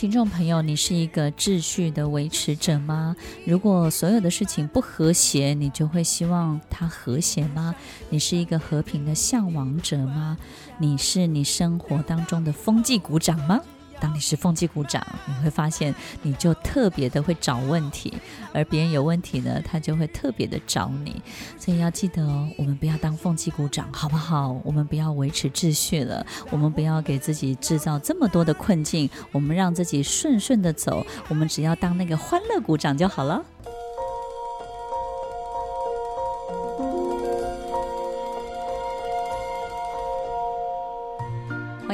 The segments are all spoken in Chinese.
听众朋友，你是一个秩序的维持者吗？如果所有的事情不和谐，你就会希望它和谐吗？你是一个和平的向往者吗？你是你生活当中的风纪鼓掌吗？当你是风纪股长，你会发现你就特别的会找问题，而别人有问题呢，他就会特别的找你。所以要记得哦，我们不要当风纪股长，好不好？我们不要维持秩序了，我们不要给自己制造这么多的困境，我们让自己顺顺的走，我们只要当那个欢乐鼓掌就好了。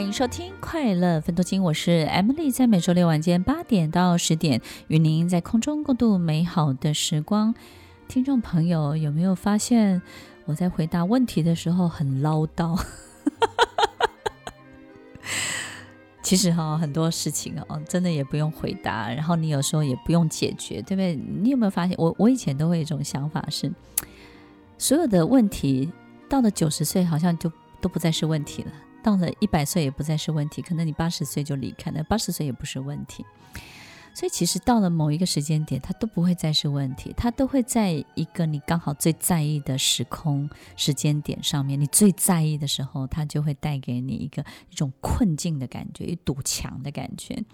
迎收听《快乐分多金》，我是 Emily，在每周六晚间八点到十点，与您在空中共度美好的时光。听众朋友，有没有发现我在回答问题的时候很唠叨？其实哈，很多事情哦，真的也不用回答，然后你有时候也不用解决，对不对？你有没有发现，我我以前都会有一种想法是，所有的问题到了九十岁，好像就都不再是问题了。到了一百岁也不再是问题，可能你八十岁就离开了，八十岁也不是问题。所以其实到了某一个时间点，它都不会再是问题，它都会在一个你刚好最在意的时空时间点上面，你最在意的时候，它就会带给你一个一种困境的感觉，一堵墙的感觉。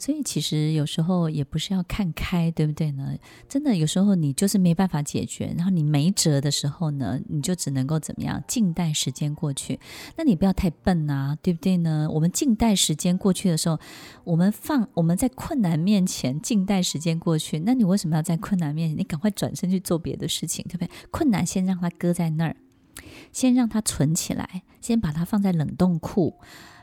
所以其实有时候也不是要看开，对不对呢？真的有时候你就是没办法解决，然后你没辙的时候呢，你就只能够怎么样？静待时间过去。那你不要太笨啊，对不对呢？我们静待时间过去的时候，我们放我们在困难面前静待时间过去，那你为什么要在困难面前？你赶快转身去做别的事情，对不对？困难先让它搁在那儿，先让它存起来，先把它放在冷冻库。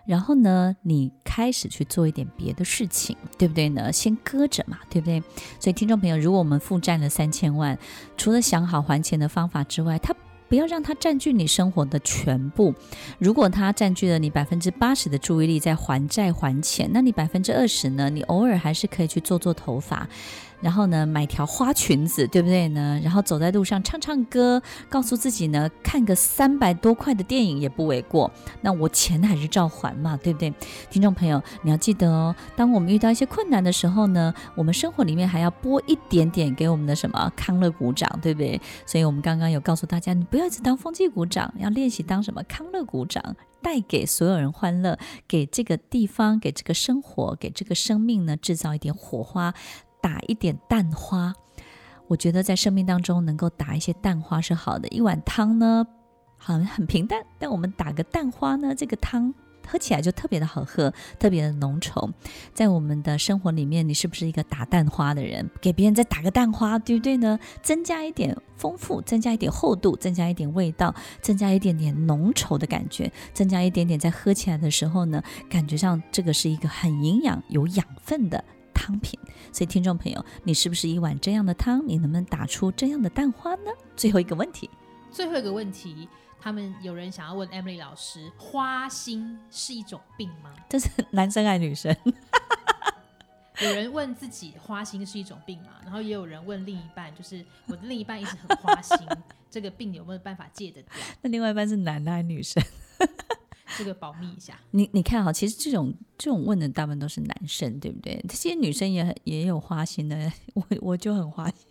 然后呢，你开始去做一点别的事情，对不对呢？先搁着嘛，对不对？所以，听众朋友，如果我们负债了三千万，除了想好还钱的方法之外，它不要让它占据你生活的全部。如果它占据了你百分之八十的注意力在还债还钱，那你百分之二十呢？你偶尔还是可以去做做头发。然后呢，买条花裙子，对不对呢？然后走在路上唱唱歌，告诉自己呢，看个三百多块的电影也不为过。那我钱还是照还嘛，对不对？听众朋友，你要记得哦，当我们遇到一些困难的时候呢，我们生活里面还要拨一点点给我们的什么康乐鼓掌，对不对？所以我们刚刚有告诉大家，你不要一直当风纪股长，要练习当什么康乐鼓掌，带给所有人欢乐，给这个地方，给这个生活，给这个生命呢，制造一点火花。打一点蛋花，我觉得在生命当中能够打一些蛋花是好的。一碗汤呢，好像很平淡，但我们打个蛋花呢，这个汤喝起来就特别的好喝，特别的浓稠。在我们的生活里面，你是不是一个打蛋花的人？给别人再打个蛋花，对不对呢？增加一点丰富，增加一点厚度，增加一点味道，增加一点点浓稠的感觉，增加一点点在喝起来的时候呢，感觉上这个是一个很营养、有养分的。汤品，所以听众朋友，你是不是一碗这样的汤？你能不能打出这样的蛋花呢？最后一个问题，最后一个问题，他们有人想要问 Emily 老师，花心是一种病吗？这是男生还是女生？有人问自己花心是一种病吗？然后也有人问另一半，就是我的另一半一直很花心，这个病有没有办法戒得掉？那另外一半是男的还是女生？这个保密一下。你你看哈，其实这种这种问的大部分都是男生，对不对？这些女生也也有花心的，我我就很花心。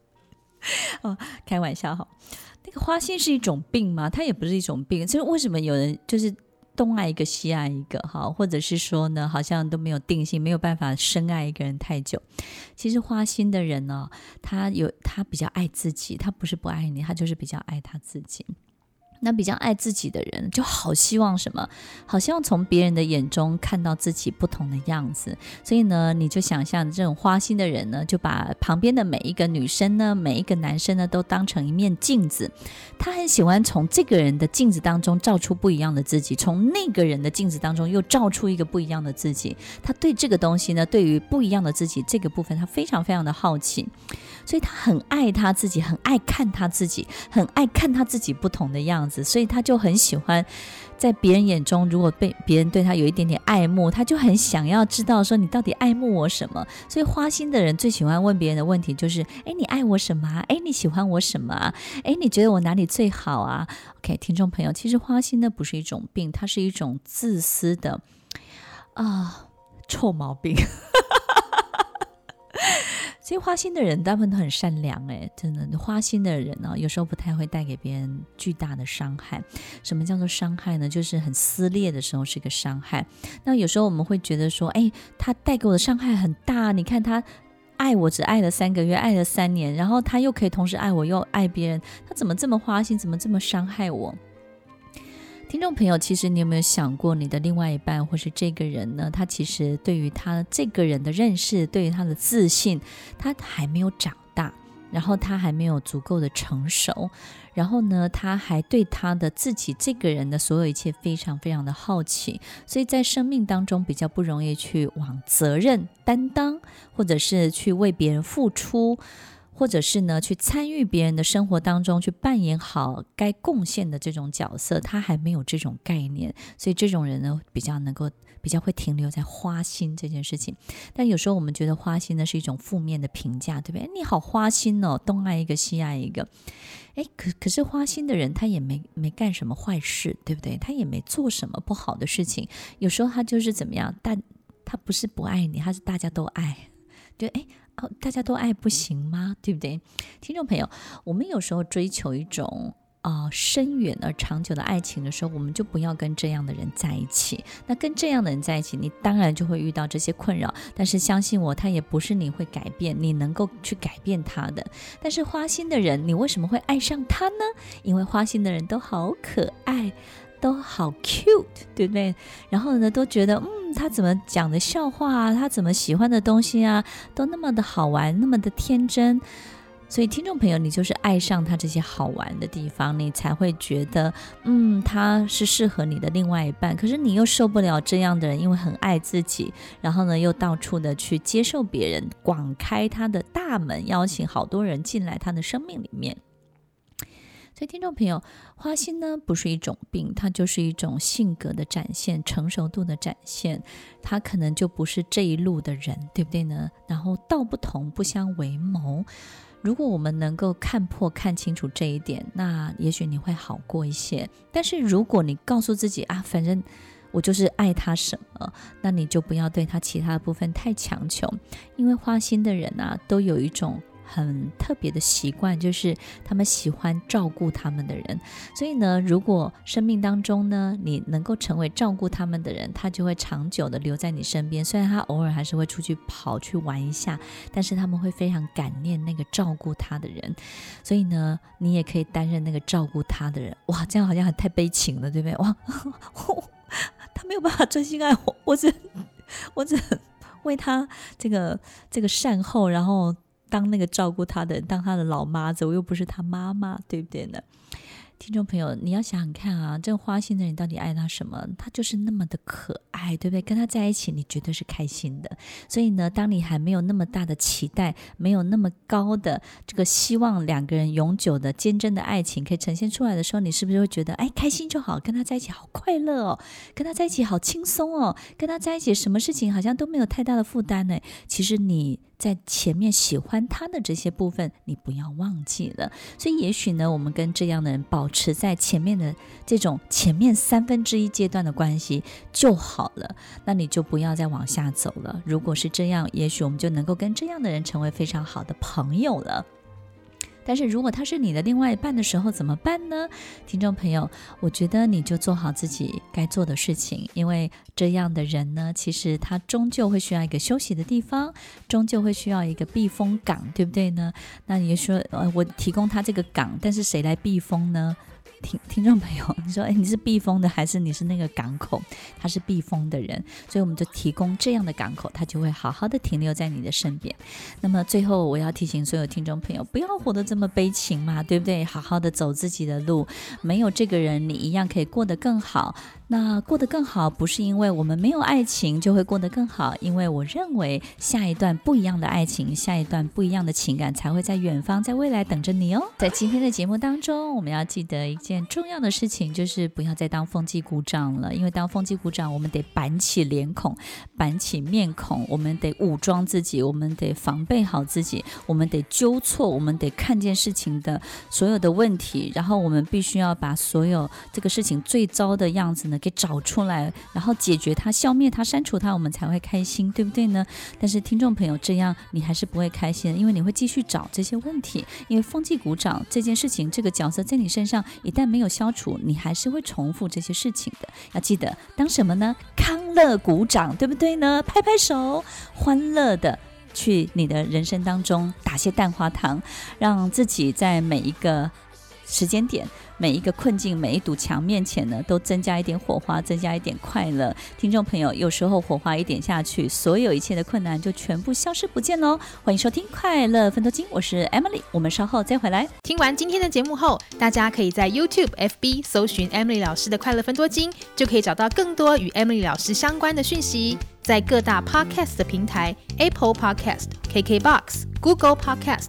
哦，开玩笑哈。那个花心是一种病吗？它也不是一种病。就是为什么有人就是东爱一个西爱一个哈，或者是说呢，好像都没有定性，没有办法深爱一个人太久。其实花心的人呢，他有他比较爱自己，他不是不爱你，他就是比较爱他自己。那比较爱自己的人，就好希望什么？好希望从别人的眼中看到自己不同的样子。所以呢，你就想象这种花心的人呢，就把旁边的每一个女生呢，每一个男生呢，都当成一面镜子。他很喜欢从这个人的镜子当中照出不一样的自己，从那个人的镜子当中又照出一个不一样的自己。他对这个东西呢，对于不一样的自己这个部分，他非常非常的好奇。所以他很爱他自己，很爱看他自己，很爱看他自己不同的样子。所以他就很喜欢，在别人眼中，如果被别人对他有一点点爱慕，他就很想要知道说，你到底爱慕我什么。所以花心的人最喜欢问别人的问题就是：哎，你爱我什么？哎，你喜欢我什么？哎，你觉得我哪里最好啊？OK，听众朋友，其实花心呢不是一种病，它是一种自私的啊臭毛病。所以花心的人大部分都很善良，诶，真的，花心的人呢，有时候不太会带给别人巨大的伤害。什么叫做伤害呢？就是很撕裂的时候是一个伤害。那有时候我们会觉得说，诶，他带给我的伤害很大。你看他爱我只爱了三个月，爱了三年，然后他又可以同时爱我又爱别人，他怎么这么花心？怎么这么伤害我？听众朋友，其实你有没有想过，你的另外一半或是这个人呢？他其实对于他这个人的认识，对于他的自信，他还没有长大，然后他还没有足够的成熟，然后呢，他还对他的自己这个人的所有一切非常非常的好奇，所以在生命当中比较不容易去往责任担当，或者是去为别人付出。或者是呢，去参与别人的生活当中，去扮演好该贡献的这种角色，他还没有这种概念，所以这种人呢，比较能够比较会停留在花心这件事情。但有时候我们觉得花心呢是一种负面的评价，对不对？你好花心哦，东爱一个西爱一个。诶，可可是花心的人他也没没干什么坏事，对不对？他也没做什么不好的事情。有时候他就是怎么样，但他不是不爱你，他是大家都爱，就诶。哦，大家都爱不行吗？对不对？听众朋友，我们有时候追求一种啊、深远而长久的爱情的时候，我们就不要跟这样的人在一起。那跟这样的人在一起，你当然就会遇到这些困扰。但是相信我，他也不是你会改变，你能够去改变他的。但是花心的人，你为什么会爱上他呢？因为花心的人都好可爱。都好 cute，对不对？然后呢，都觉得嗯，他怎么讲的笑话啊，他怎么喜欢的东西啊，都那么的好玩，那么的天真。所以，听众朋友，你就是爱上他这些好玩的地方，你才会觉得嗯，他是适合你的另外一半。可是你又受不了这样的人，因为很爱自己，然后呢，又到处的去接受别人，广开他的大门，邀请好多人进来他的生命里面。所以，听众朋友，花心呢不是一种病，它就是一种性格的展现，成熟度的展现。他可能就不是这一路的人，对不对呢？然后道不同不相为谋。如果我们能够看破、看清楚这一点，那也许你会好过一些。但是如果你告诉自己啊，反正我就是爱他什么，那你就不要对他其他的部分太强求，因为花心的人啊，都有一种。很特别的习惯，就是他们喜欢照顾他们的人。所以呢，如果生命当中呢，你能够成为照顾他们的人，他就会长久的留在你身边。虽然他偶尔还是会出去跑去玩一下，但是他们会非常感念那个照顾他的人。所以呢，你也可以担任那个照顾他的人。哇，这样好像很太悲情了，对不对？哇，他没有办法专心爱我，我只我只 为他这个这个善后，然后。当那个照顾他的，当他的老妈子，我又不是他妈妈，对不对呢？听众朋友，你要想想看啊，这个花心的人到底爱他什么？他就是那么的可爱，对不对？跟他在一起，你绝对是开心的。所以呢，当你还没有那么大的期待，没有那么高的这个希望，两个人永久的坚贞的爱情可以呈现出来的时候，你是不是会觉得，哎，开心就好，跟他在一起好快乐哦，跟他在一起好轻松哦，跟他在一起什么事情好像都没有太大的负担呢？其实你。在前面喜欢他的这些部分，你不要忘记了。所以也许呢，我们跟这样的人保持在前面的这种前面三分之一阶段的关系就好了。那你就不要再往下走了。如果是这样，也许我们就能够跟这样的人成为非常好的朋友了。但是如果他是你的另外一半的时候怎么办呢？听众朋友，我觉得你就做好自己该做的事情，因为这样的人呢，其实他终究会需要一个休息的地方，终究会需要一个避风港，对不对呢？那你说，呃，我提供他这个港，但是谁来避风呢？听听众朋友，你说，哎，你是避风的，还是你是那个港口？他是避风的人，所以我们就提供这样的港口，他就会好好的停留在你的身边。那么最后，我要提醒所有听众朋友，不要活得这么悲情嘛，对不对？好好的走自己的路，没有这个人，你一样可以过得更好。那过得更好，不是因为我们没有爱情就会过得更好，因为我认为下一段不一样的爱情，下一段不一样的情感才会在远方，在未来等着你哦。在今天的节目当中，我们要记得一件重要的事情，就是不要再当风纪股长了，因为当风纪股长，我们得板起脸孔，板起面孔，我们得武装自己，我们得防备好自己，我们得纠错，我们得看见事情的所有的问题，然后我们必须要把所有这个事情最糟的样子呢，给找出来，然后解决它、消灭它、删除它，我们才会开心，对不对呢？但是听众朋友，这样你还是不会开心，因为你会继续找这些问题。因为风纪鼓掌这件事情，这个角色在你身上一旦没有消除，你还是会重复这些事情的。要记得当什么呢？康乐鼓掌，对不对呢？拍拍手，欢乐的去你的人生当中打些蛋花糖，让自己在每一个时间点。每一个困境，每一堵墙面前呢，都增加一点火花，增加一点快乐。听众朋友，有时候火花一点下去，所有一切的困难就全部消失不见喽。欢迎收听《快乐分多金》，我是 Emily，我们稍后再回来。听完今天的节目后，大家可以在 YouTube、FB 搜寻 Emily 老师的《快乐分多金》，就可以找到更多与 Emily 老师相关的讯息。在各大 Podcast 的平台，Apple Podcast、KKBox、Google Podcast、